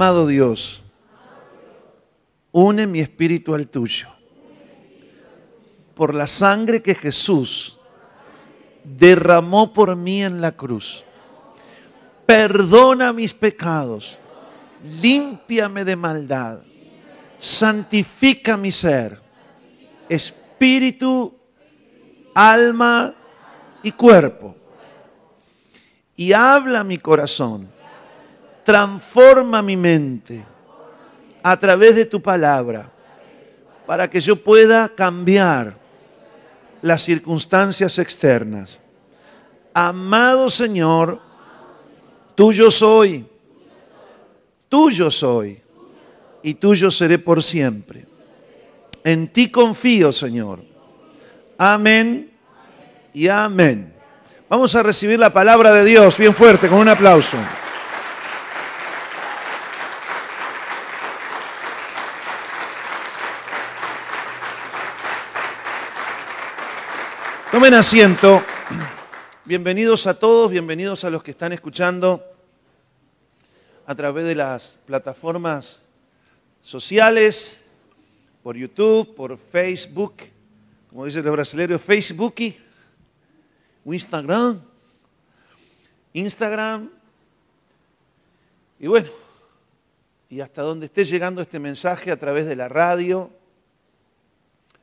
Amado Dios, une mi espíritu al tuyo. Por la sangre que Jesús derramó por mí en la cruz. Perdona mis pecados. Límpiame de maldad. Santifica mi ser. Espíritu, alma y cuerpo. Y habla mi corazón. Transforma mi mente a través de tu palabra para que yo pueda cambiar las circunstancias externas. Amado Señor, tuyo soy, tuyo soy y tuyo seré por siempre. En ti confío, Señor. Amén y amén. Vamos a recibir la palabra de Dios bien fuerte, con un aplauso. Tomen asiento. Bienvenidos a todos, bienvenidos a los que están escuchando a través de las plataformas sociales, por YouTube, por Facebook, como dicen los brasileños, Facebook, Instagram, Instagram, y bueno, y hasta donde esté llegando este mensaje a través de la radio,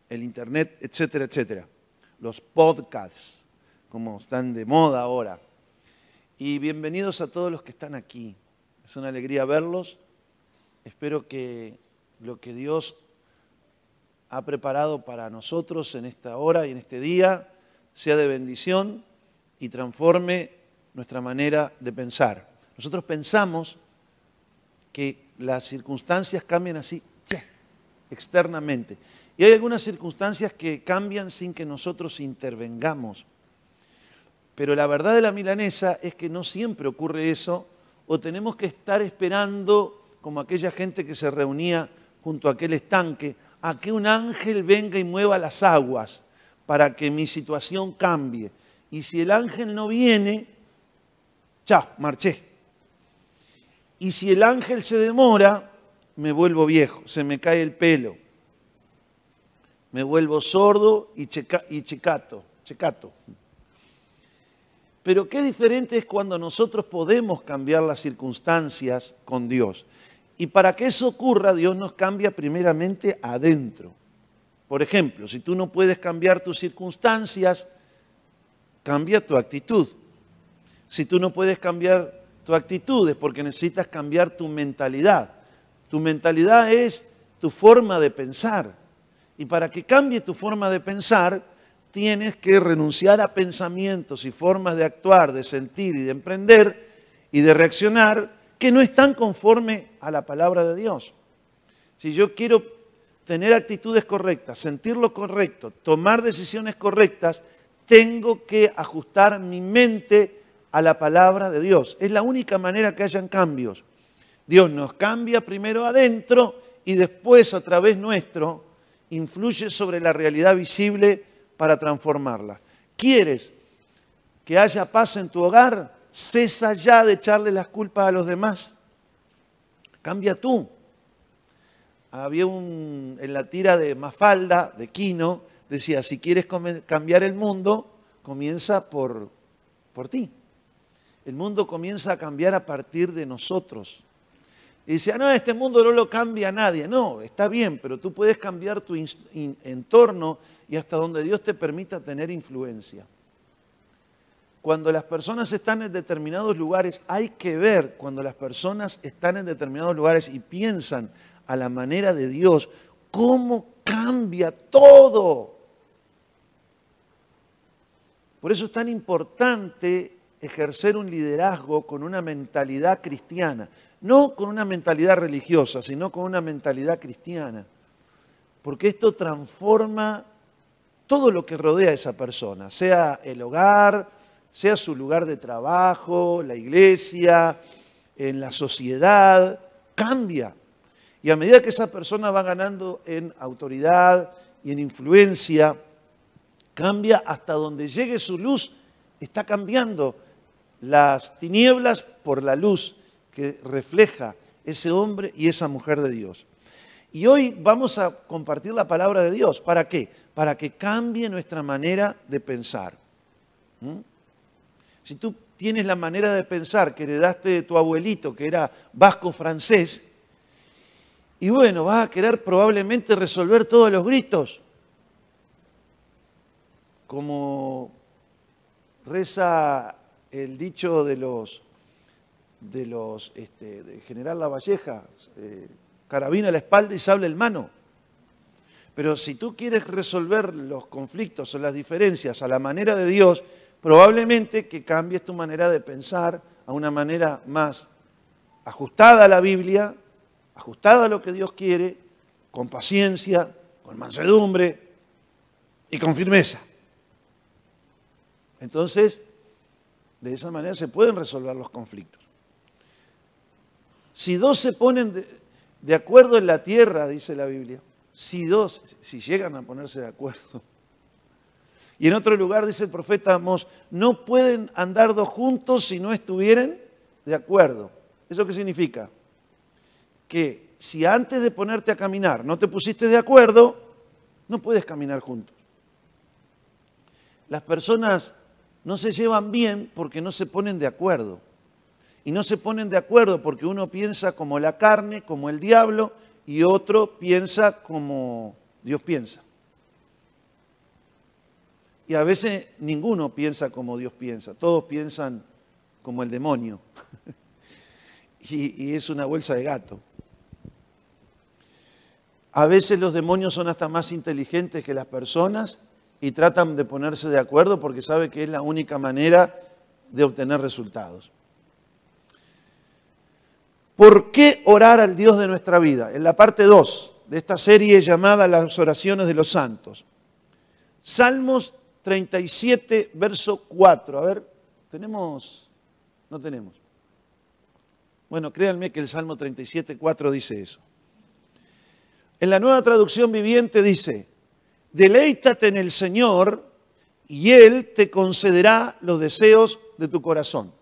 el internet, etcétera, etcétera los podcasts, como están de moda ahora. Y bienvenidos a todos los que están aquí. Es una alegría verlos. Espero que lo que Dios ha preparado para nosotros en esta hora y en este día sea de bendición y transforme nuestra manera de pensar. Nosotros pensamos que las circunstancias cambian así, externamente. Y hay algunas circunstancias que cambian sin que nosotros intervengamos. Pero la verdad de la milanesa es que no siempre ocurre eso, o tenemos que estar esperando, como aquella gente que se reunía junto a aquel estanque, a que un ángel venga y mueva las aguas para que mi situación cambie. Y si el ángel no viene, chao, marché. Y si el ángel se demora, me vuelvo viejo, se me cae el pelo me vuelvo sordo y, checato, checato. Pero qué diferente es cuando nosotros podemos cambiar las circunstancias con Dios. Y para que eso ocurra, Dios nos cambia primeramente adentro. Por ejemplo, si tú no puedes cambiar tus circunstancias, cambia tu actitud. Si tú no puedes cambiar tu actitud es porque necesitas cambiar tu mentalidad. Tu mentalidad es tu forma de pensar. Y para que cambie tu forma de pensar, tienes que renunciar a pensamientos y formas de actuar, de sentir y de emprender y de reaccionar que no están conforme a la palabra de Dios. Si yo quiero tener actitudes correctas, sentir lo correcto, tomar decisiones correctas, tengo que ajustar mi mente a la palabra de Dios. Es la única manera que hayan cambios. Dios nos cambia primero adentro y después a través nuestro influye sobre la realidad visible para transformarla. ¿Quieres que haya paz en tu hogar? Cesa ya de echarle las culpas a los demás. Cambia tú. Había un, en la tira de Mafalda, de Quino, decía, si quieres cambiar el mundo, comienza por, por ti. El mundo comienza a cambiar a partir de nosotros. Y dice, ah, no, este mundo no lo cambia nadie. No, está bien, pero tú puedes cambiar tu entorno y hasta donde Dios te permita tener influencia. Cuando las personas están en determinados lugares, hay que ver cuando las personas están en determinados lugares y piensan a la manera de Dios, cómo cambia todo. Por eso es tan importante ejercer un liderazgo con una mentalidad cristiana no con una mentalidad religiosa, sino con una mentalidad cristiana. Porque esto transforma todo lo que rodea a esa persona, sea el hogar, sea su lugar de trabajo, la iglesia, en la sociedad, cambia. Y a medida que esa persona va ganando en autoridad y en influencia, cambia hasta donde llegue su luz, está cambiando las tinieblas por la luz que refleja ese hombre y esa mujer de Dios. Y hoy vamos a compartir la palabra de Dios. ¿Para qué? Para que cambie nuestra manera de pensar. ¿Mm? Si tú tienes la manera de pensar que heredaste de tu abuelito, que era vasco francés, y bueno, vas a querer probablemente resolver todos los gritos, como reza el dicho de los de los este, General Lavalleja, eh, carabina a la espalda y sable en mano. Pero si tú quieres resolver los conflictos o las diferencias a la manera de Dios, probablemente que cambies tu manera de pensar a una manera más ajustada a la Biblia, ajustada a lo que Dios quiere, con paciencia, con mansedumbre y con firmeza. Entonces, de esa manera se pueden resolver los conflictos. Si dos se ponen de, acuerdo en la tierra, dice la Biblia, si dos, si llegan a ponerse de acuerdo, y en otro lugar dice el profeta Amos, no pueden andar dos juntos si no estuvieran de acuerdo. ¿Eso qué significa? Que si antes de ponerte a caminar no te pusiste de acuerdo, no puedes caminar juntos. Las personas no se llevan bien porque no se ponen de acuerdo. Y no se ponen de acuerdo porque uno piensa como la carne, como el diablo, y otro piensa como Dios piensa. Y a veces ninguno piensa como Dios piensa, todos piensan como el demonio. y, es una bolsa de gato. A veces los demonios son hasta más inteligentes que las personas y tratan de ponerse de acuerdo porque sabe que es la única manera de obtener resultados. ¿Por qué orar al Dios de nuestra vida? En la parte 2 de esta serie llamada Las oraciones de los santos. Salmos 37, verso 4. A ver, ¿tenemos? No tenemos. Bueno, créanme que el Salmo 37, 4 dice eso. En la nueva traducción viviente dice, deleítate en el Señor y Él te concederá los deseos de tu corazón.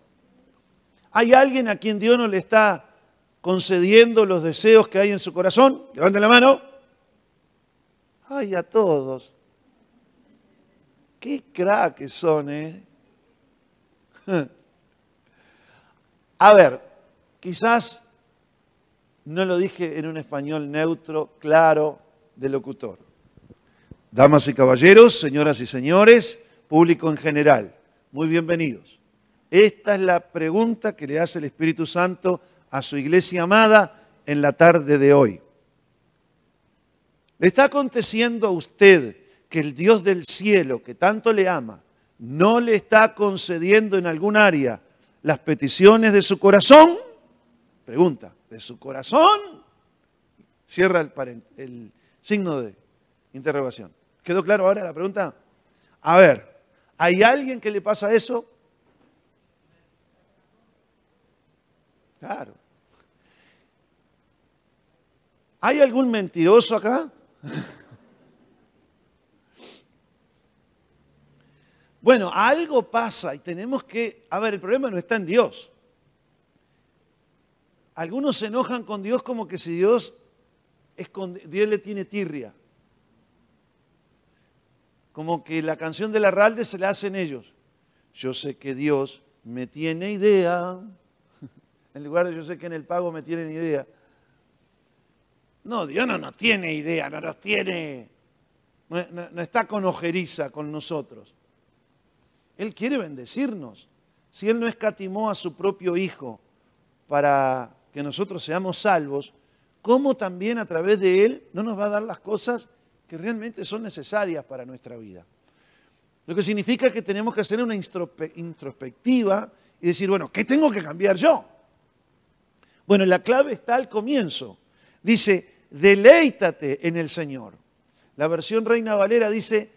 ¿Hay alguien a quien Dios no le está concediendo los deseos que hay en su corazón? Levanten la mano. Ay, a todos. Qué crack son, ¿eh? A ver, quizás no lo dije en un español neutro, claro, de locutor. Damas y caballeros, señoras y señores, público en general, muy bienvenidos. Esta es la pregunta que le hace el Espíritu Santo a su iglesia amada en la tarde de hoy. ¿Le está aconteciendo a usted que el Dios del cielo, que tanto le ama, no le está concediendo en algún área las peticiones de su corazón? Pregunta, ¿de su corazón? Cierra el, el signo de interrogación. ¿Quedó claro ahora la pregunta? A ver, ¿hay alguien que le pasa eso? Claro. ¿Hay algún mentiroso acá? Bueno, algo pasa y tenemos que, a ver, el problema no está en Dios. Algunos se enojan con Dios como que si Dios, es Dios le tiene tirria. Como que la canción de la Ralde se la hacen ellos. Yo sé que Dios me tiene idea. En lugar de yo sé que en el pago me tienen idea. No, Dios no nos tiene idea, no nos tiene, no está con ojeriza con nosotros. Él quiere bendecirnos. Si Él no escatimó a su propio Hijo para que nosotros seamos salvos, ¿cómo también a través de Él no nos va a dar las cosas que realmente son necesarias para nuestra vida? Lo que significa que tenemos que hacer una introspectiva y decir, bueno, ¿qué tengo que cambiar yo? Bueno, la clave está al comienzo. Dice, deleítate en el Señor. La versión Reina Valera dice,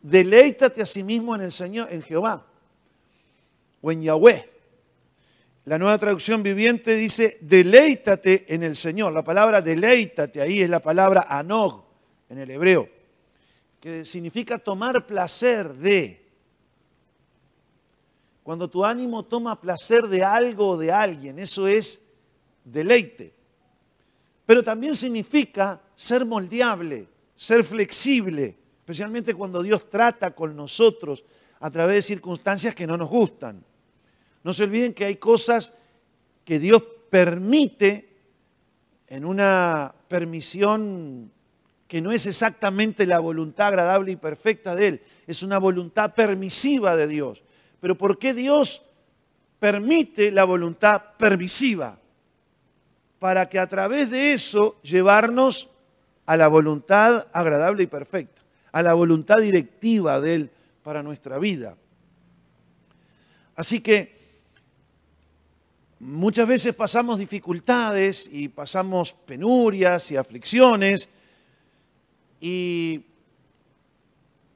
deleítate a sí mismo en el Señor, en Jehová, o en Yahweh. La nueva traducción viviente dice, deleítate en el Señor. La palabra deleítate ahí es la palabra anog en el hebreo, que significa tomar placer de. Cuando tu ánimo toma placer de algo o de alguien, eso es deleite. Pero también significa ser moldeable, ser flexible, especialmente cuando Dios trata con nosotros a través de circunstancias que no nos gustan. No se olviden que hay cosas que Dios permite en una permisión que no es exactamente la voluntad agradable y perfecta de Él, es una voluntad permisiva de Dios. Pero ¿por qué Dios permite la voluntad permisiva? Para que a través de eso llevarnos a la voluntad agradable y perfecta, a la voluntad directiva de Él para nuestra vida. Así que muchas veces pasamos dificultades y pasamos penurias y aflicciones y,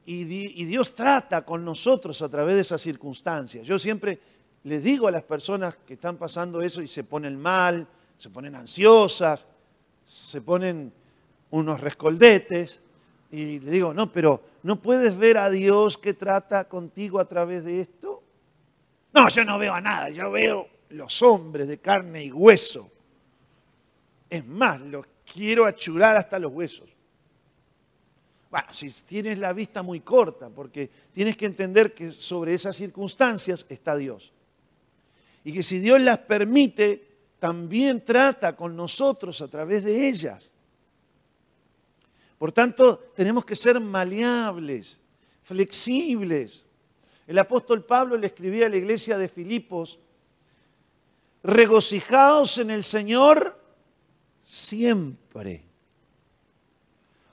Dios trata con nosotros a través de esas circunstancias. Yo siempre les digo a las personas que están pasando eso y se ponen mal, se ponen ansiosas, se ponen unos rescoldetes, y le digo, no, pero ¿no puedes ver a Dios que trata contigo a través de esto? No, yo no veo a nada, yo veo los hombres de carne y hueso. Es más, los quiero achurar hasta los huesos. Bueno, si tienes la vista muy corta, porque tienes que entender que sobre esas circunstancias está Dios. Y que si Dios las permite, también trata con nosotros a través de ellas. Por tanto, tenemos que ser maleables, flexibles. El apóstol Pablo le escribía a la iglesia de Filipos, regocijaos en el Señor siempre.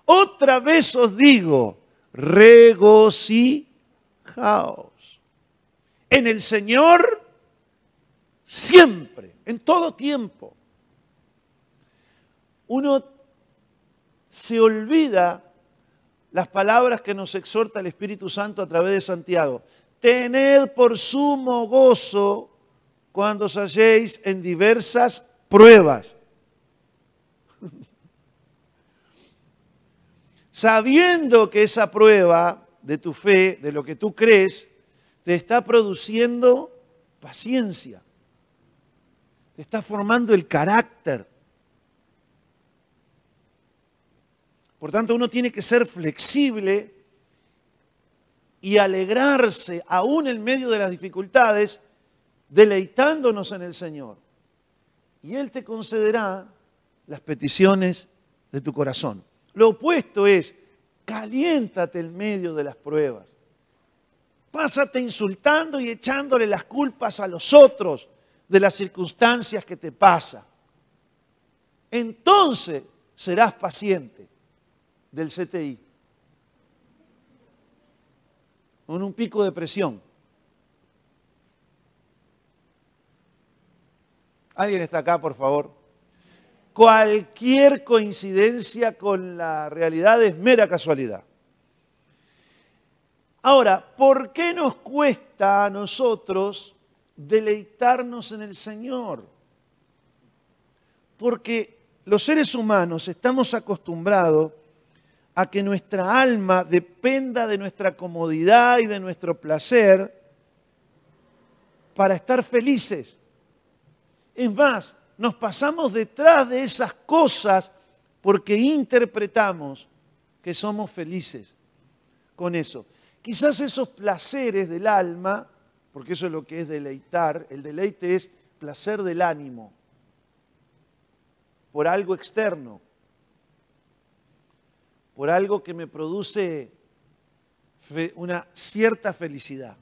Otra vez os digo, regocijaos en el Señor siempre, en todo tiempo. Uno se olvida las palabras que nos exhorta el Espíritu Santo a través de Santiago. Tened por sumo gozo cuando os halléis en diversas pruebas. Sabiendo que esa prueba de tu fe, de lo que tú crees, te está produciendo paciencia, te está formando el carácter, Por tanto, uno tiene que ser flexible y alegrarse, aún en medio de las dificultades, deleitándonos en el Señor. Y Él te concederá las peticiones de tu corazón. Lo opuesto es, caliéntate en medio de las pruebas. Pásate insultando y echándole las culpas a los otros de las circunstancias que te pasan. Entonces serás paciente del CTI, con un pico de presión. ¿Alguien está acá, por favor? Cualquier coincidencia con la realidad es mera casualidad. Ahora, ¿por qué nos cuesta a nosotros deleitarnos en el Señor? Porque los seres humanos estamos acostumbrados a que nuestra alma dependa de nuestra comodidad y de nuestro placer para estar felices. Es más, nos pasamos detrás de esas cosas porque interpretamos que somos felices con eso. Quizás esos placeres del alma, porque eso es lo que es deleitar, el deleite es placer del ánimo por algo externo, por algo que me produce una cierta felicidad.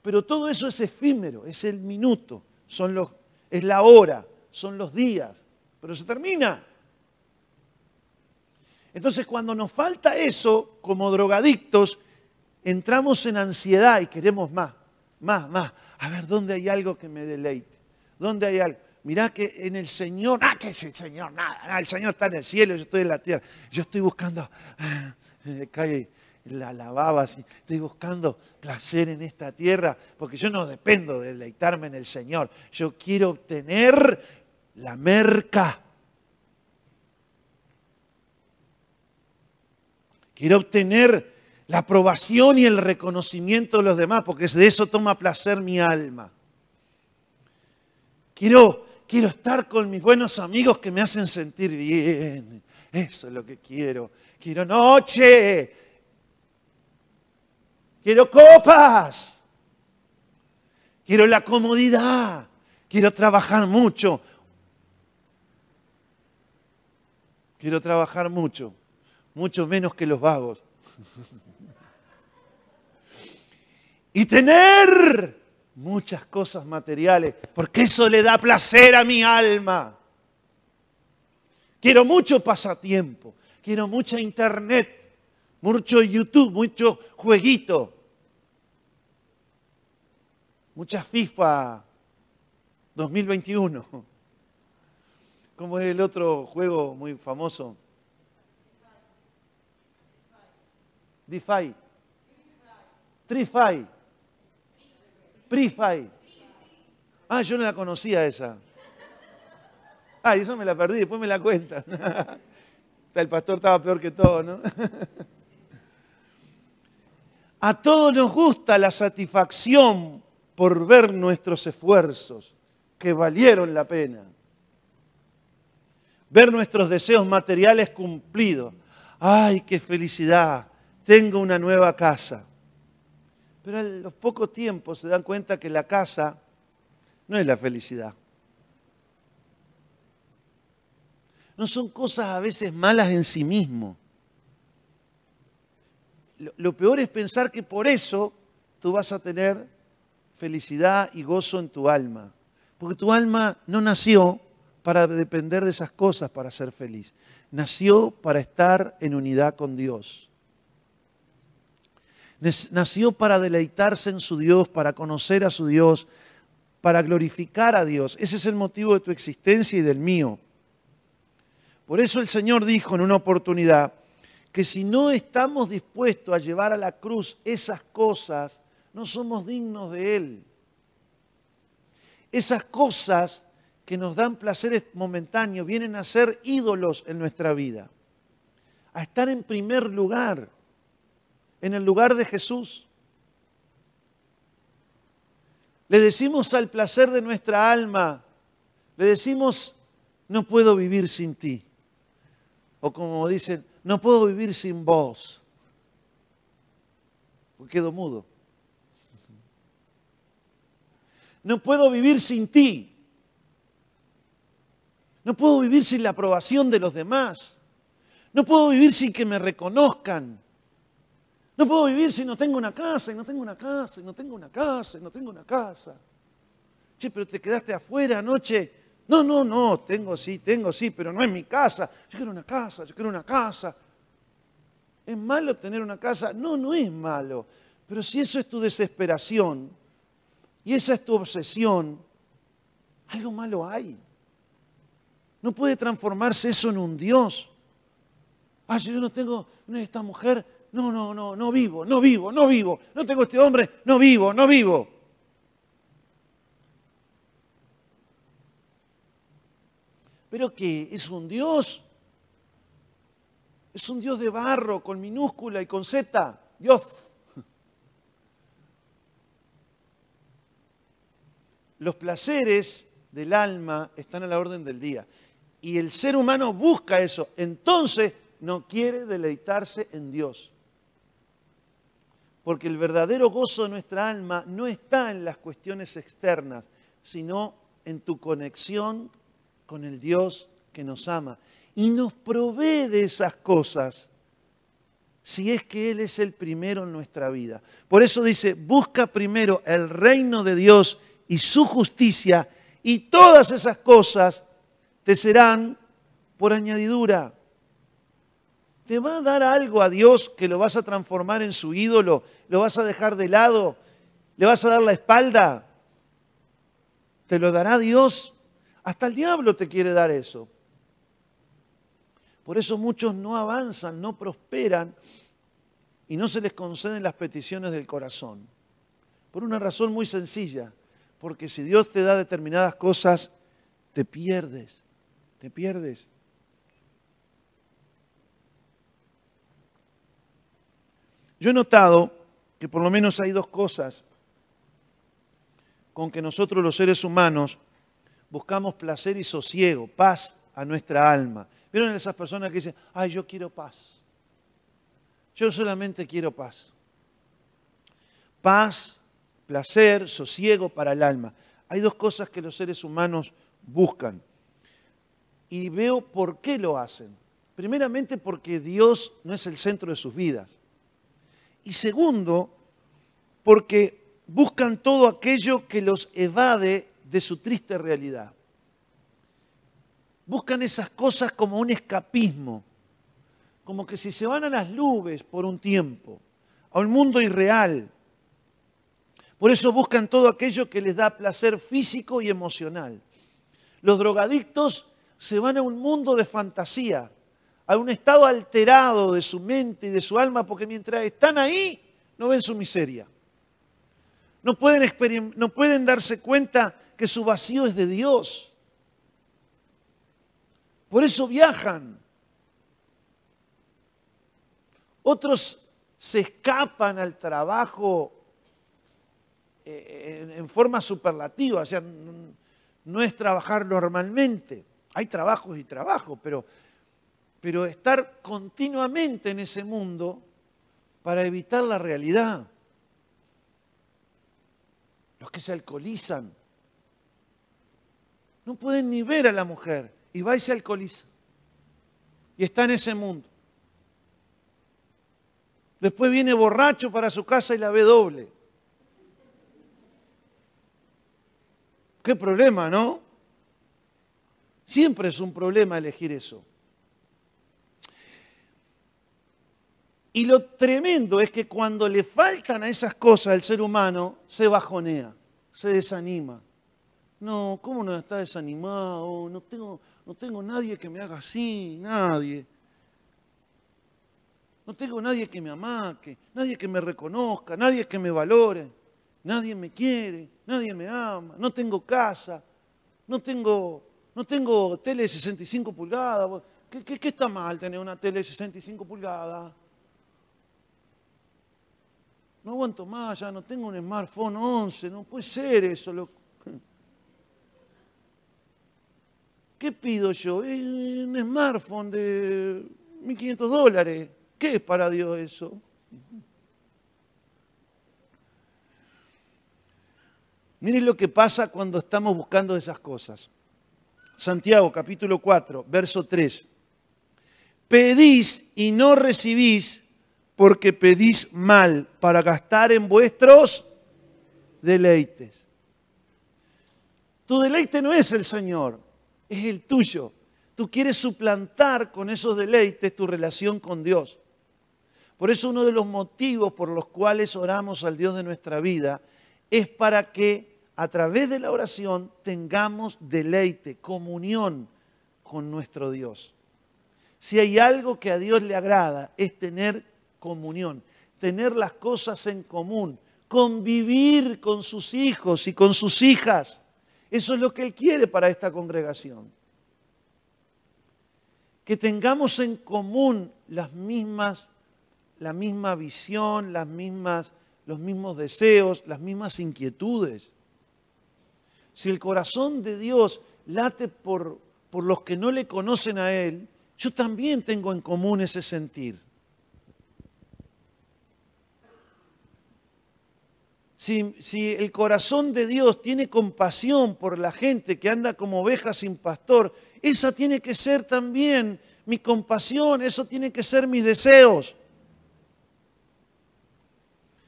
Pero todo eso es efímero, es el minuto, son los, es la hora, son los días, pero se termina. Entonces cuando nos falta eso, como drogadictos, entramos en ansiedad y queremos más, más, más. A ver, ¿dónde hay algo que me deleite? ¿Dónde hay algo? Mirá que en el Señor, ah, que es el Señor, nada, el Señor está en el cielo, yo estoy en la tierra. Yo estoy buscando, ah, se la lavaba así, estoy buscando placer en esta tierra, porque yo no dependo de deleitarme en el Señor. Yo quiero obtener la merca. Quiero obtener la aprobación y el reconocimiento de los demás, porque de eso toma placer mi alma. Quiero quiero estar con mis buenos amigos que me hacen sentir bien. Eso es lo que quiero. Quiero noche. Quiero copas. Quiero la comodidad. Quiero trabajar mucho. Quiero trabajar mucho. Mucho menos que los vagos. y tener muchas cosas materiales, porque eso le da placer a mi alma. Quiero mucho pasatiempo, quiero mucha internet, mucho YouTube, mucho jueguito, mucha FIFA 2021. ¿Cómo es el otro juego muy famoso? DeFi. TriFi. Prify. Ah, yo no la conocía esa. Ah, eso me la perdí, después me la cuentan. El pastor estaba peor que todo, ¿no? A todos nos gusta la satisfacción por ver nuestros esfuerzos que valieron la pena. Ver nuestros deseos materiales cumplidos. ¡Ay, qué felicidad! Tengo una nueva casa. Pero a los pocos tiempos se dan cuenta que la casa no es la felicidad. No son cosas a veces malas en sí mismo. Lo, peor es pensar que por eso tú vas a tener felicidad y gozo en tu alma. Porque tu alma no nació para depender de esas cosas para ser feliz. Nació para estar en unidad con Dios nació para deleitarse en su Dios, para conocer a su Dios, para glorificar a Dios. Ese es el motivo de tu existencia y del mío. Por eso el Señor dijo en una oportunidad que si no estamos dispuestos a llevar a la cruz esas cosas, no somos dignos de Él. Esas cosas que nos dan placeres momentáneos vienen a ser ídolos en nuestra vida, a estar en primer lugar en el lugar de Jesús. Le decimos al placer de nuestra alma, le decimos, no puedo vivir sin ti. O como dicen, no puedo vivir sin vos. Porque quedo mudo. No puedo vivir sin ti. No puedo vivir sin la aprobación de los demás. No puedo vivir sin que me reconozcan. No puedo vivir si no tengo una casa, y no tengo una casa, y no tengo una casa, y no tengo una casa. Che, pero te quedaste afuera anoche. No, no, no, tengo sí, tengo sí, pero no es mi casa. Yo quiero una casa, yo quiero una casa. ¿Es malo tener una casa? No, no es malo. Pero si eso es tu desesperación y esa es tu obsesión, algo malo hay. No puede transformarse eso en un Dios. Ah, yo no tengo esta mujer, no, no, no, no vivo, no vivo, no vivo. No tengo este hombre, no vivo, no vivo. Pero que es un Dios. Es un Dios de barro con minúscula y con Z. Dios. Los placeres del alma están a la orden del día. Y el ser humano busca eso. Entonces no quiere deleitarse en Dios porque el verdadero gozo de nuestra alma no está en las cuestiones externas, sino en tu conexión con el Dios que nos ama y nos provee de esas cosas si es que Él es el primero en nuestra vida. Por eso dice, busca primero el reino de Dios y su justicia y todas esas cosas te serán por añadidura. ¿Te va a dar algo a Dios que lo vas a transformar en su ídolo? ¿Lo vas a dejar de lado? ¿Le vas a dar la espalda? ¿Te lo dará Dios? Hasta el diablo te quiere dar eso. Por eso muchos no avanzan, no prosperan y no se les conceden las peticiones del corazón. Por una razón muy sencilla, porque si Dios te da determinadas cosas, te pierdes, te pierdes. Yo he notado que por lo menos hay dos cosas con que nosotros los seres humanos buscamos placer y sosiego, paz a nuestra alma. ¿Vieron esas personas que dicen, ay, yo quiero paz? Yo solamente quiero paz. Paz, placer, sosiego para el alma. Hay dos cosas que los seres humanos buscan. Y veo por qué lo hacen. Primeramente porque Dios no es el centro de sus vidas. Y segundo, porque buscan todo aquello que los evade de su triste realidad. Buscan esas cosas como un escapismo, como que si se van a las nubes por un tiempo, a un mundo irreal. Por eso buscan todo aquello que les da placer físico y emocional. Los drogadictos se van a un mundo de fantasía, a un estado alterado de su mente y de su alma, porque mientras están ahí no ven su miseria. No pueden, no pueden darse cuenta que su vacío es de Dios. Por eso viajan. Otros se escapan al trabajo en forma superlativa, o sea, no es trabajar normalmente. Hay trabajos y trabajos, pero, pero estar continuamente en ese mundo para evitar la realidad. Los que se alcoholizan no pueden ni ver a la mujer y va y se alcoholiza. Y está en ese mundo. Después viene borracho para su casa y la ve doble. Qué problema, ¿no? Siempre es un problema elegir eso. Y lo tremendo es que cuando le faltan a esas cosas al ser humano, se bajonea, se desanima. No, ¿cómo no está desanimado? No tengo, no tengo nadie que me haga así, nadie. No tengo nadie que me amaque, nadie que me reconozca, nadie que me valore, nadie me quiere, nadie me ama, no tengo casa, no tengo, no tengo tele de 65 pulgadas. ¿Qué, está mal tener una tele de 65 pulgadas? No aguanto más, ya no tengo un smartphone 11, no puede ser eso. ¿Qué pido yo? Un smartphone de 1.500 dólares. ¿Qué es para Dios eso? Miren lo que pasa cuando estamos buscando esas cosas. Santiago capítulo 4, verso 3. Pedís y no recibís porque pedís mal para gastar en vuestros deleites. Tu deleite no es el Señor, es el tuyo. Tú quieres suplantar con esos deleites tu relación con Dios. Por eso uno de los motivos por los cuales oramos al Dios de nuestra vida es para que a través de la oración tengamos deleite, comunión con nuestro Dios. Si hay algo que a Dios le agrada es tener comunión, tener las cosas en común, convivir con sus hijos y con sus hijas. Eso es lo que Él quiere para esta congregación. Que tengamos en común las mismas, la misma visión, las mismas, los mismos deseos, las mismas inquietudes. Si el corazón de Dios late por, por los que no le conocen a Él, yo también tengo en común ese sentir. si, el corazón de Dios tiene compasión por la gente que anda como oveja sin pastor, esa tiene que ser también mi compasión, eso tiene que ser mis deseos.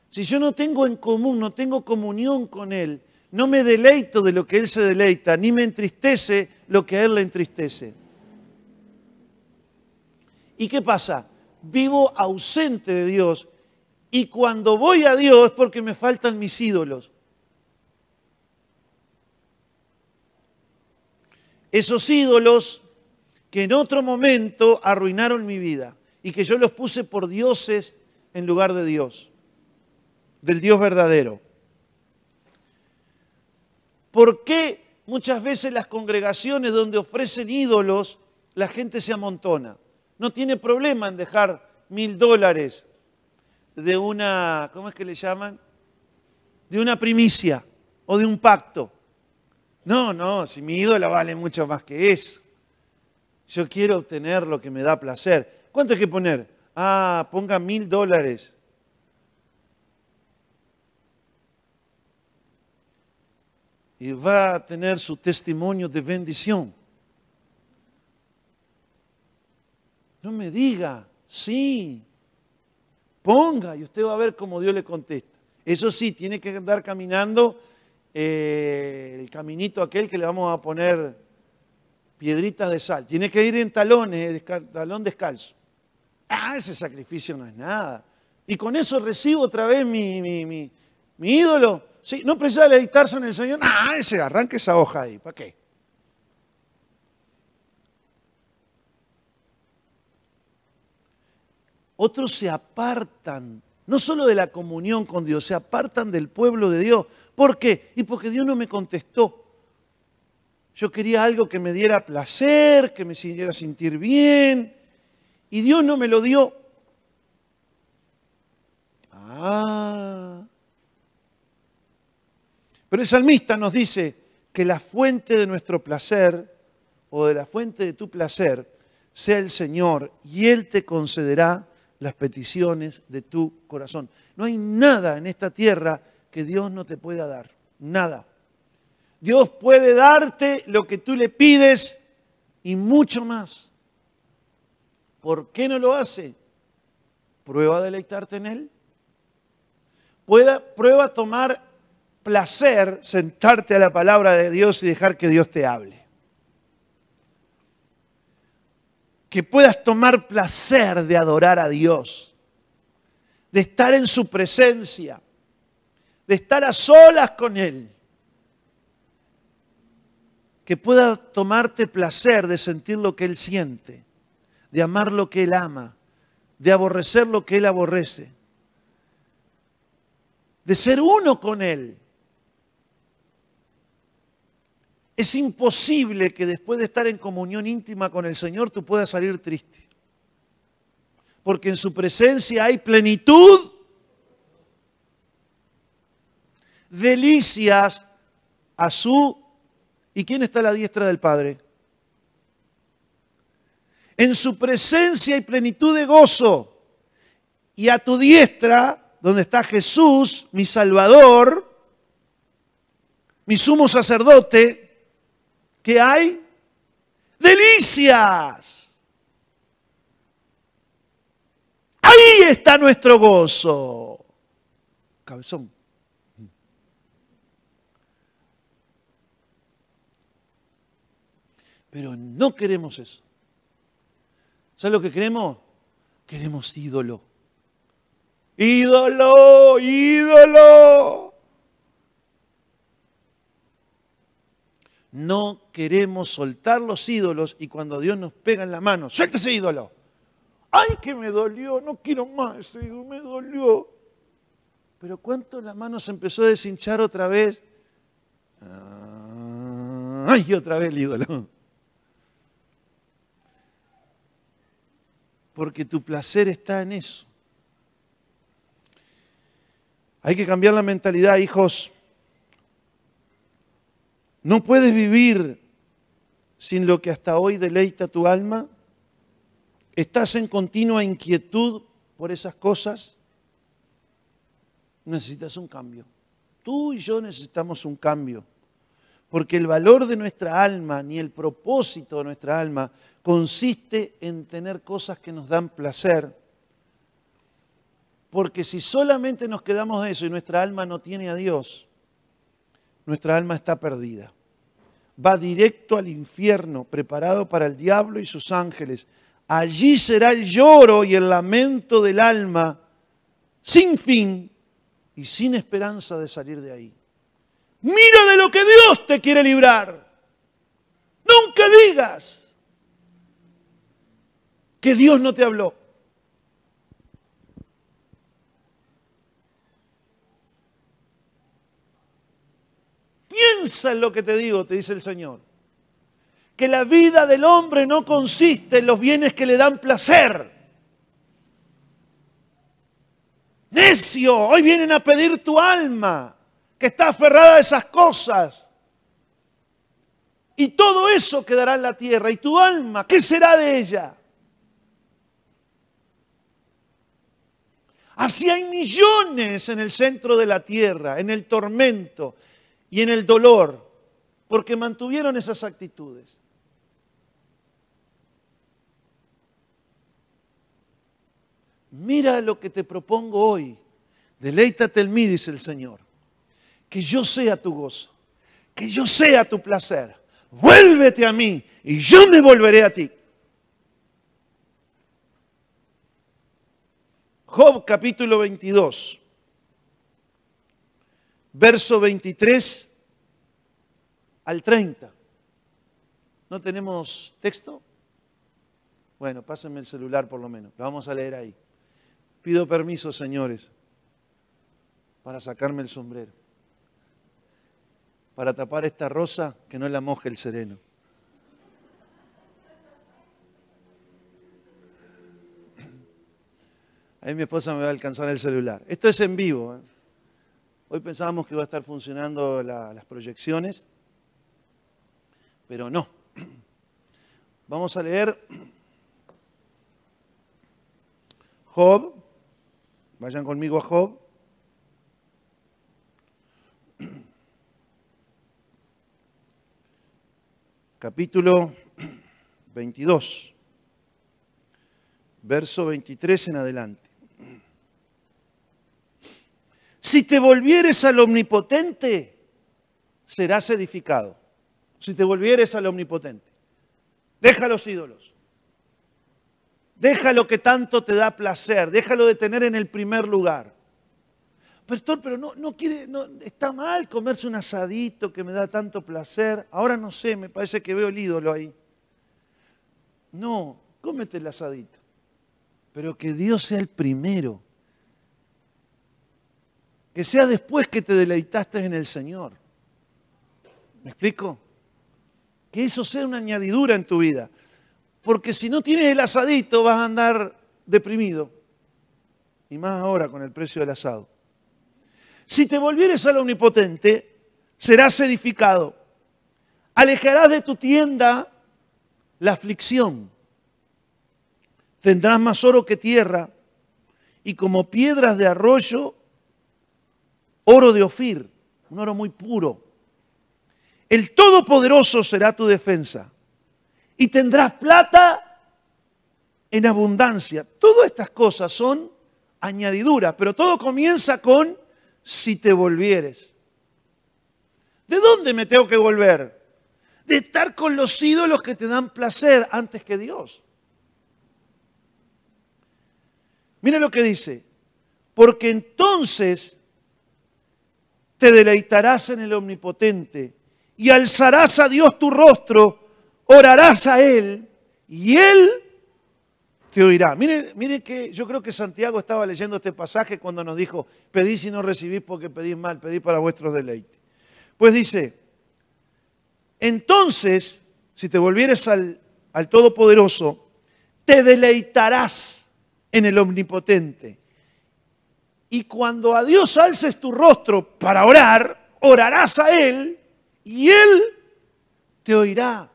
Si yo no tengo en común, no tengo comunión con Él, no me deleito de lo que Él se deleita, ni me entristece lo que a Él le entristece. ¿Y qué pasa? Vivo ausente de Dios y cuando voy a Dios es porque me faltan mis ídolos. Esos ídolos que en otro momento arruinaron mi vida y que yo los puse por dioses en lugar de Dios, del Dios verdadero. ¿Por qué muchas veces las congregaciones donde ofrecen ídolos la gente se amontona? No tiene problema en dejar mil dólares de una, ¿cómo es que le llaman? De una primicia o de un pacto. No, no, si mi ídolo vale mucho más que eso. Yo quiero obtener lo que me da placer. ¿Cuánto hay que poner? Ah, ponga mil dólares. Y va a tener su testimonio de bendición. No me diga, sí, ponga y usted va a ver cómo Dios le contesta. Eso sí, tiene que andar caminando eh, el caminito aquel que le vamos a poner piedritas de sal. Tiene que ir en talones, talón descalzo. Ah, ese sacrificio no es nada. Y con eso recibo otra vez mi, mi, ídolo. Sí, no precisa dictarse en el Señor. Ah, ese, arranque esa hoja ahí. ¿Para qué? Otros se apartan, no solo de la comunión con Dios, se apartan del pueblo de Dios. ¿Por qué? Y porque Dios no me contestó. Yo quería algo que me diera placer, que me hiciera sentir bien, y Dios no me lo dio. Ah. Pero el salmista nos dice que la fuente de nuestro placer o de la fuente de tu placer sea el Señor y Él te concederá las peticiones de tu corazón. No hay nada en esta tierra que Dios no te pueda dar. Nada. Dios puede darte lo que tú le pides y mucho más. ¿Por qué no lo hace? Prueba a deleitarte en Él. prueba a tomar placer, sentarte a la palabra de Dios y dejar que Dios te hable. que puedas tomar placer de adorar a Dios, de estar en su presencia, de estar a solas con Él. Que puedas tomarte placer de sentir lo que Él siente, de amar lo que Él ama, de aborrecer lo que Él aborrece, de ser uno con Él. Es imposible que después de estar en comunión íntima con el Señor tú puedas salir triste. Porque en su presencia hay plenitud, delicias a su... ¿Y quién está a la diestra del Padre? En su presencia hay plenitud de gozo. Y a tu diestra, donde está Jesús, mi Salvador, mi sumo sacerdote, ¿Qué hay? Delicias. Ahí está nuestro gozo. Cabezón. Pero no queremos eso. ¿Sabes lo que queremos? Queremos ídolo. Ídolo, ídolo. No queremos soltar los ídolos y cuando Dios nos pega en la mano, suelta ese ídolo. Ay, que me dolió, no quiero más ese ídolo, me dolió. Pero ¿cuánto la mano se empezó a deshinchar otra vez? Ay, otra vez el ídolo. Porque tu placer está en eso. Hay que cambiar la mentalidad, hijos. ¿No puedes vivir sin lo que hasta hoy deleita tu alma? ¿Estás en continua inquietud por esas cosas? Necesitas un cambio. Tú y yo necesitamos un cambio. Porque el valor de nuestra alma, ni el propósito de nuestra alma, consiste en tener cosas que nos dan placer. Porque si solamente nos quedamos a eso y nuestra alma no tiene a Dios, nuestra alma está perdida. Va directo al infierno, preparado para el diablo y sus ángeles. Allí será el lloro y el lamento del alma, sin fin y sin esperanza de salir de ahí. Mira de lo que Dios te quiere librar. Nunca digas que Dios no te habló. Piensa en lo que te digo, te dice el Señor. Que la vida del hombre no consiste en los bienes que le dan placer. Necio, hoy vienen a pedir tu alma, que está aferrada a esas cosas. Y todo eso quedará en la tierra. ¿Y tu alma? ¿Qué será de ella? Así hay millones en el centro de la tierra, en el tormento y en el dolor, porque mantuvieron esas actitudes. Mira lo que te propongo hoy. Deleítate en mí, dice el Señor. Que yo sea tu gozo, que yo sea tu placer. Vuélvete a mí y yo me volveré a ti. Job capítulo 22, verso 23 al 30. ¿No tenemos texto? Bueno, pásenme el celular por lo menos, lo vamos a leer ahí. Pido permiso, señores, para sacarme el sombrero, para tapar esta rosa que no la moje el sereno. Ahí mi esposa me va a alcanzar el celular. Esto es en vivo. ¿eh? Hoy pensábamos que iba a estar funcionando las proyecciones, pero no. Vamos a leer Job. Vayan conmigo a Job. Capítulo 22, verso 23 en adelante. Si te volvieres al omnipotente, serás edificado. Si te volvieres al omnipotente. Deja los ídolos. Deja lo que tanto te da placer. Déjalo de tener en el primer lugar. Pastor, pero no, no quiere, no, está mal comerse un asadito que me da tanto placer. Ahora no sé, me parece que veo el ídolo ahí. No, cómete el asadito. Pero que Dios sea el primero que sea después que te deleitaste en el Señor. ¿Me explico? Que eso sea una añadidura en tu vida. Porque si no tienes el asadito vas a andar deprimido. Y más ahora con el precio del asado. Si te volvieres al omnipotente, serás edificado. Alejarás de tu tienda la aflicción. Tendrás más oro que tierra y como piedras de arroyo oro de Ofir, un oro muy puro. El Todopoderoso será tu defensa y tendrás plata en abundancia. Todas estas cosas son añadiduras, pero todo comienza con si te volvieres. ¿De dónde me tengo que volver? De estar con los ídolos que te dan placer antes que Dios. Mira lo que dice, porque entonces te deleitarás en el Omnipotente y alzarás a Dios tu rostro, orarás a Él y Él te oirá. Mire, mire que yo creo que Santiago estaba leyendo este pasaje cuando nos dijo, pedís y no recibís porque pedís mal, pedís para vuestros deleites. Pues dice, entonces, si te volvieres al, al Todopoderoso, te deleitarás en el Omnipotente y cuando a Dios alces tu rostro para orar, orarás a Él y Él te oirá.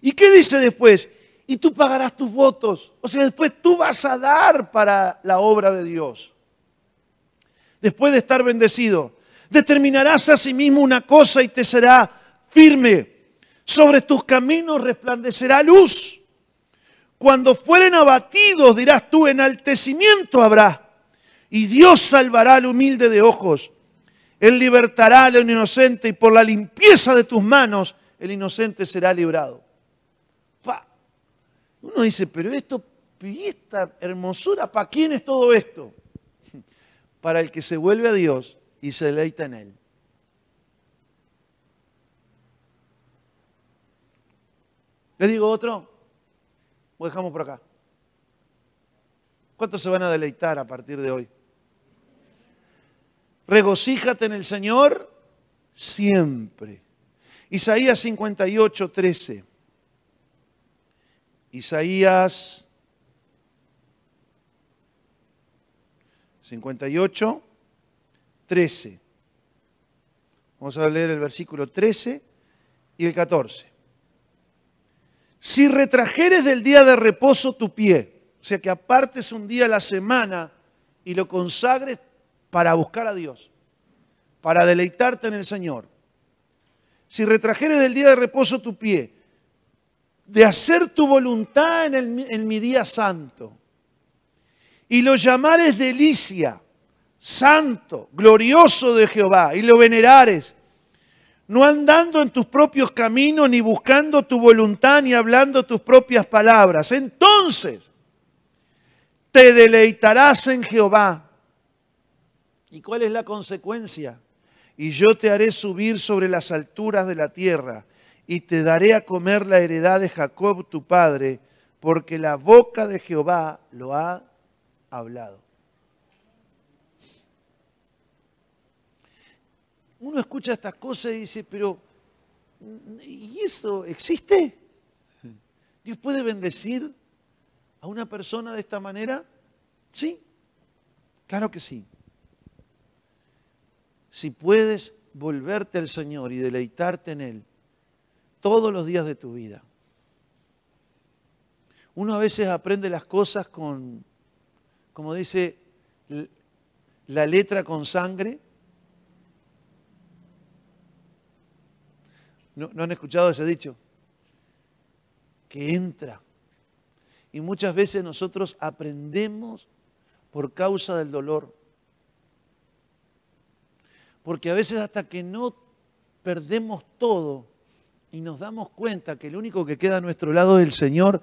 ¿Y qué dice después? Y tú pagarás tus votos. O sea, después tú vas a dar para la obra de Dios. Después de estar bendecido, determinarás a sí mismo una cosa y te será firme. Sobre tus caminos resplandecerá luz. Cuando fueren abatidos, dirás tú, enaltecimiento habrá y Dios salvará al humilde de ojos. Él libertará al inocente y por la limpieza de tus manos el inocente será librado. Uno dice, pero esto, esta hermosura, ¿para quién es todo esto? Para el que se vuelve a Dios y se deleita en Él. ¿Les digo otro? ¿O dejamos por acá? ¿Cuántos se van a deleitar a partir de hoy? Regocíjate en el Señor siempre. Isaías 58, 13. Isaías 58, 13. Vamos a leer el versículo 13 y el 14. Si retrajeres del día de reposo tu pie, o sea que apartes un día a la semana y lo consagres para buscar a Dios, para deleitarte en el Señor. Si retrajeres del día de reposo tu pie, de hacer tu voluntad en, mi día santo, y lo llamares delicia, santo, glorioso de Jehová, y lo venerares, no andando en tus propios caminos, ni buscando tu voluntad, ni hablando tus propias palabras. Entonces te deleitarás en Jehová. ¿Y cuál es la consecuencia? Y yo te haré subir sobre las alturas de la tierra, y te daré a comer la heredad de Jacob tu padre, porque la boca de Jehová lo ha hablado. uno escucha estas cosas y dice, pero ¿y eso existe? ¿Dios puede bendecir a una persona de esta manera? Sí, claro que sí. Si puedes volverte al Señor y deleitarte en Él todos los días de tu vida. Uno a veces aprende las cosas con, como dice, la letra con sangre ¿No, han escuchado ese dicho? Que entra. Y muchas veces nosotros aprendemos por causa del dolor. Porque a veces hasta que no perdemos todo y nos damos cuenta que el único que queda a nuestro lado es el Señor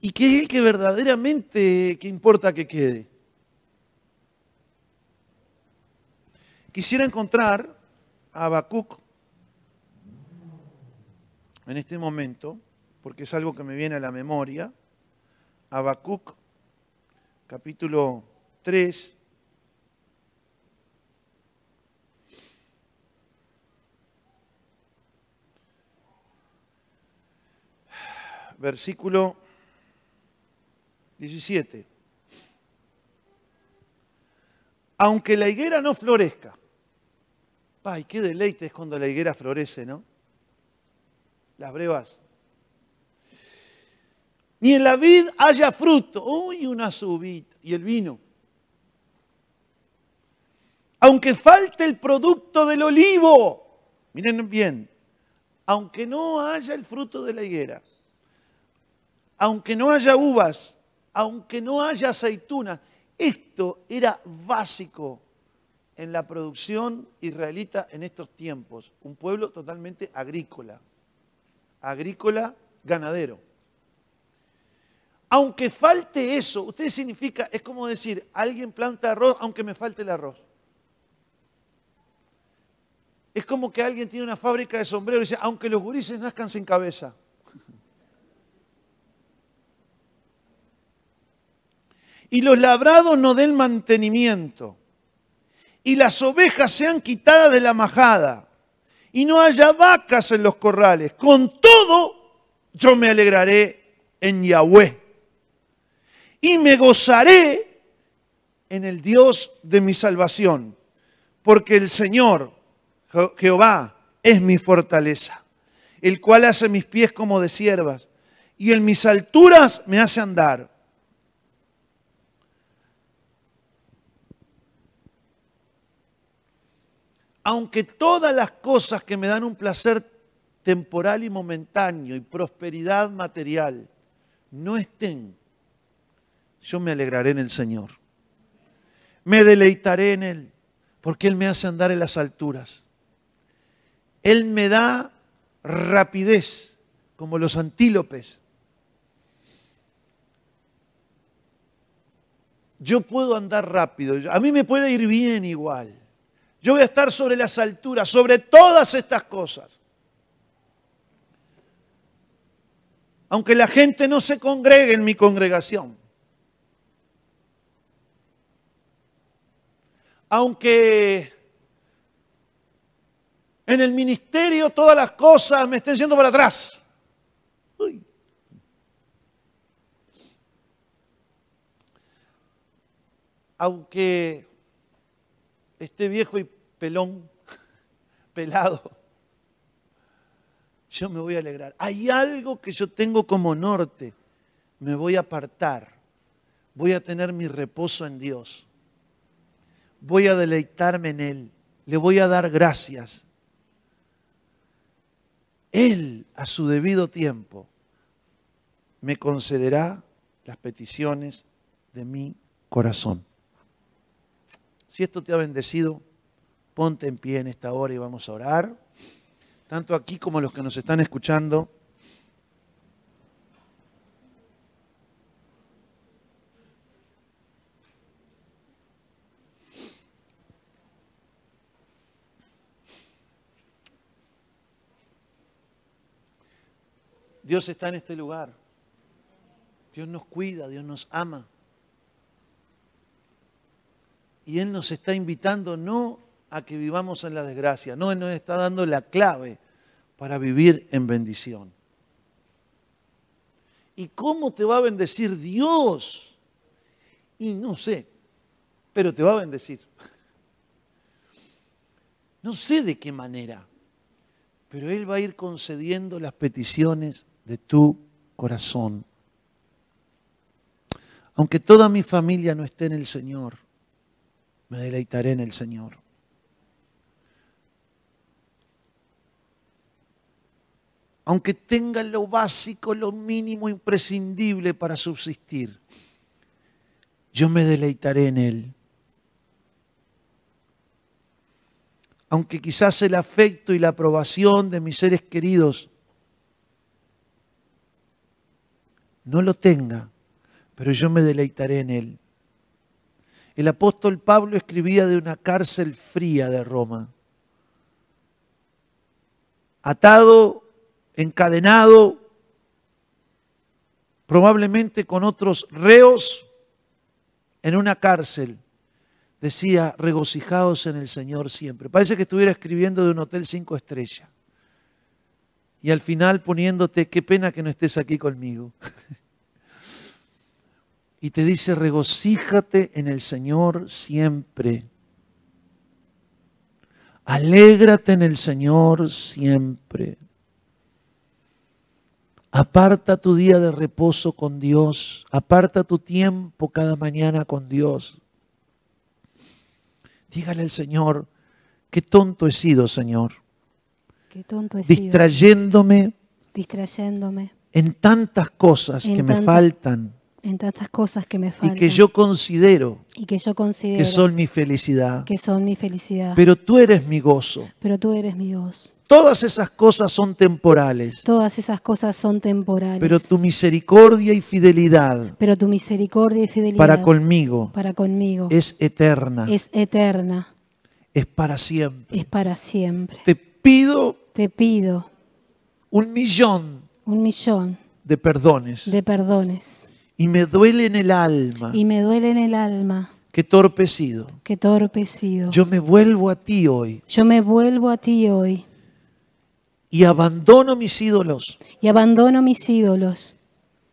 y que es el que verdaderamente que importa que quede. Quisiera encontrar a Habacuc en este momento, porque es algo que me viene a la memoria, Habacuc, capítulo 3, versículo 17. Aunque la higuera no florezca, ay, qué deleite es cuando la higuera florece, ¿no? las brevas. Ni en la vid haya fruto. Uy, una subita. Y el vino. Aunque falte el producto del olivo. Miren bien. Aunque no haya el fruto de la higuera. Aunque no haya uvas. Aunque no haya aceituna. Esto era básico en la producción israelita en estos tiempos. Un pueblo totalmente agrícola agrícola, ganadero. Aunque falte eso, usted significa, es como decir, alguien planta arroz aunque me falte el arroz. Es como que alguien tiene una fábrica de sombreros y dice, aunque los gurises nazcan sin cabeza. Y los labrados no den mantenimiento. Y las ovejas sean quitadas de la majada y no haya vacas en los corrales. Con todo, yo me alegraré en Yahweh y me gozaré en el Dios de mi salvación, porque el Señor, Jehová, es mi fortaleza, el cual hace mis pies como de siervas y en mis alturas me hace andar. Aunque todas las cosas que me dan un placer temporal y momentáneo y prosperidad material no estén, yo me alegraré en el Señor. Me deleitaré en Él, porque Él me hace andar en las alturas. Él me da rapidez, como los antílopes. Yo puedo andar rápido, a mí me puede ir bien igual. Yo voy a estar sobre las alturas, sobre todas estas cosas. Aunque la gente no se congregue en mi congregación. Aunque en el ministerio todas las cosas me estén yendo para atrás. Aunque esté viejo y pelón, pelado. yo me voy a alegrar. Hay algo que yo tengo como norte, me voy a apartar, voy a tener mi reposo en Dios, voy a deleitarme en Él, le voy a dar gracias. Él, a su debido tiempo, me concederá las peticiones de mi corazón. Si esto te ha bendecido, ponte en pie en esta hora y vamos a orar, tanto aquí como los que nos están escuchando. Dios está en este lugar. Dios nos cuida, Dios nos ama. Y Él nos está invitando no a que vivamos en la desgracia, no, Él nos está dando la clave para vivir en bendición. ¿Y cómo te va a bendecir Dios? Y no sé, pero te va a bendecir. No sé de qué manera, pero Él va a ir concediendo las peticiones de tu corazón. Aunque toda mi familia no esté en el Señor, me deleitaré en el Señor. Aunque tenga lo básico, lo mínimo imprescindible para subsistir, yo me deleitaré en Él. Aunque quizás el afecto y la aprobación de mis seres queridos no lo tenga, pero yo me deleitaré en Él. El apóstol Pablo escribía de una cárcel fría de Roma. Atado, encadenado, probablemente con otros reos en una cárcel. Decía, regocijaos en el Señor siempre. Parece que estuviera escribiendo de un hotel cinco estrellas. Y al final poniéndote, qué pena que no estés aquí conmigo. y te dice, regocíjate en el Señor siempre. Alégrate en el Señor siempre. Aparta tu día de reposo con Dios. Aparta tu tiempo cada mañana con Dios. Dígale al Señor, qué tonto he sido, Señor. Qué tonto he distrayéndome, sido. Distrayéndome. En tantas cosas En que me faltan En tantas cosas que me y faltan. que yo considero y que yo considero que son mi felicidad. que son mi felicidad. Pero tú eres mi gozo. Pero tú eres mi Dios. Todas esas cosas son temporales, Todas esas cosas son temporales. pero tu misericordia y fidelidad Pero tu misericordia y fidelidad para conmigo para conmigo es eterna, es eterna, es para siempre. es para siempre. Te pido Te pido un millón un millón de perdones de perdones y me duele en el alma. Y me duele en el alma. Que torpe he sido. que torpe he sido. Yo me vuelvo a ti hoy. Yo me vuelvo a ti hoy. Y abandono mis ídolos. Y abandono mis ídolos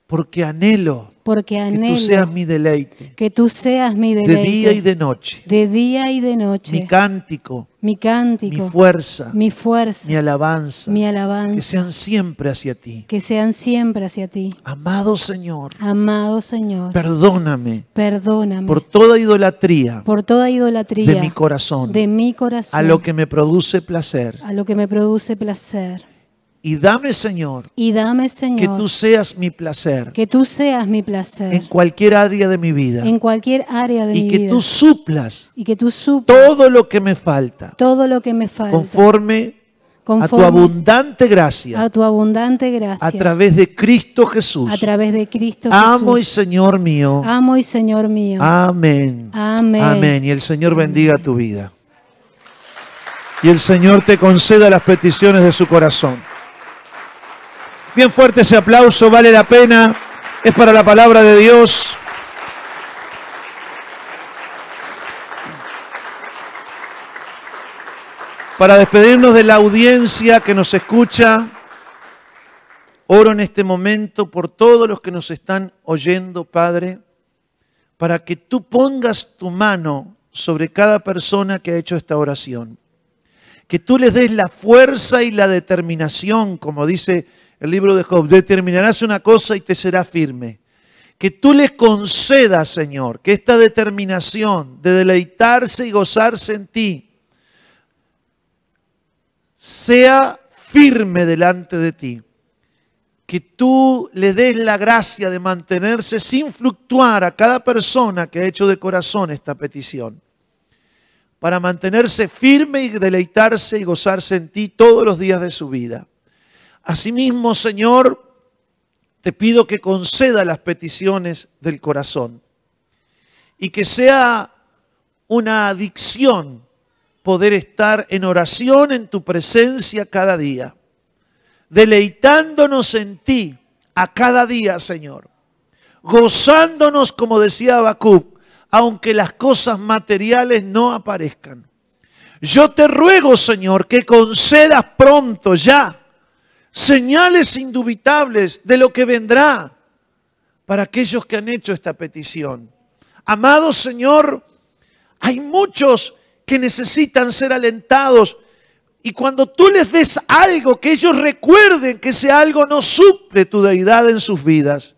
porque anhelo porque que anhelo tú seas mi deleite que tú seas mi de deleite día y de noche, de día y de noche, mi cántico, mi mi cántico, fuerza, mi fuerza, mi alabanza, mi que alabanza, sean siempre hacia ti. que sean siempre hacia ti. Amado Señor, Amado Señor, perdóname perdóname por toda idolatría por toda idolatría de mi corazón de mi corazón a lo que me produce placer. a lo que me produce placer. Y dame, Señor, Y dame, que Señor, tú seas mi placer que tú seas mi en placer cualquier área de mi vida en cualquier área de y mi que vida. tú suplas y que tú suplas todo lo que me falta todo lo que me falta conforme a tu abundante gracia a tu abundante gracia a través de Cristo Jesús. a través de Cristo Amo y Jesús. Señor mío. Amo y Señor mío. Amén. Amén. Amén. Y el Señor bendiga tu vida. Y el Señor te conceda las peticiones de su corazón. Bien fuerte ese aplauso, vale la pena. Es para la palabra de Dios. Para despedirnos de la audiencia que nos escucha, oro en este momento por todos los que nos están oyendo, Padre, para que tú pongas tu mano sobre cada persona que ha hecho esta oración. que tú les des la fuerza y la determinación, como dice el libro de Job, determinarás una cosa y te será firme. Que tú les concedas, Señor, que esta determinación de deleitarse y gozarse en ti sea firme delante de ti. Que tú le des la gracia de mantenerse sin fluctuar a cada persona que ha hecho de corazón esta petición. Para mantenerse firme y deleitarse y gozarse en ti todos los días de su vida. Asimismo, Señor, te pido que conceda las peticiones del corazón y que sea una adicción poder estar en oración en tu presencia cada día, deleitándonos en ti a cada día, Señor, gozándonos, como decía Habacuc, aunque las cosas materiales no aparezcan. Yo te ruego, Señor, que concedas pronto ya señales indubitables de lo que vendrá para aquellos que han hecho esta petición. Amado Señor, hay muchos que necesitan ser alentados. Y cuando tú les des algo, que ellos recuerden que ese algo no suple tu deidad en sus vidas,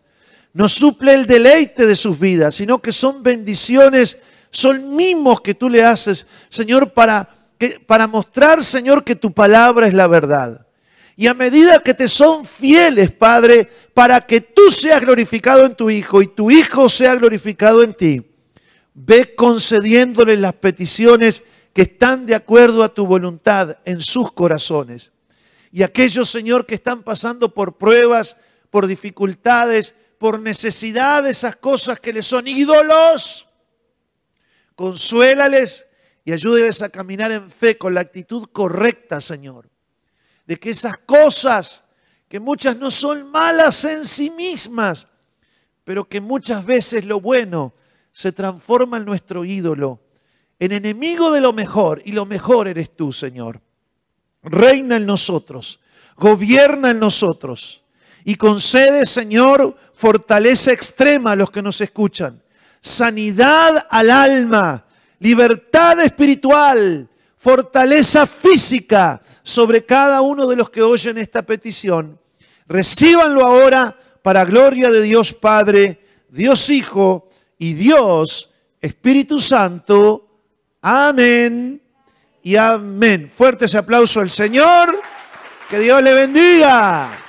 no suple el deleite de sus vidas, sino que son bendiciones, son mimos que tú le haces, Señor, para, que, para mostrar, Señor, que tu palabra es la verdad. Y a medida que te son fieles, Padre, para que tú seas glorificado en tu Hijo y tu Hijo sea glorificado en ti, Ve concediéndole las peticiones que están de acuerdo a tu voluntad en sus corazones. Y aquellos, Señor, que están pasando por pruebas, por dificultades, por necesidad de esas cosas que les son ídolos, consuélales y ayúdeles a caminar en fe con la actitud correcta, Señor. De que esas cosas, que muchas no son malas en sí mismas, pero que muchas veces lo bueno se transforma en nuestro ídolo, en enemigo de lo mejor, y lo mejor eres tú, Señor. Reina en nosotros, gobierna en nosotros, y concede, Señor, fortaleza extrema a los que nos escuchan, sanidad al alma, libertad espiritual, fortaleza física sobre cada uno de los que oyen esta petición. Recíbanlo ahora para gloria de Dios Padre, Dios Hijo, y Dios, Espíritu Santo. Amén y amén. Fuerte ese aplauso al Señor. Que Dios le bendiga.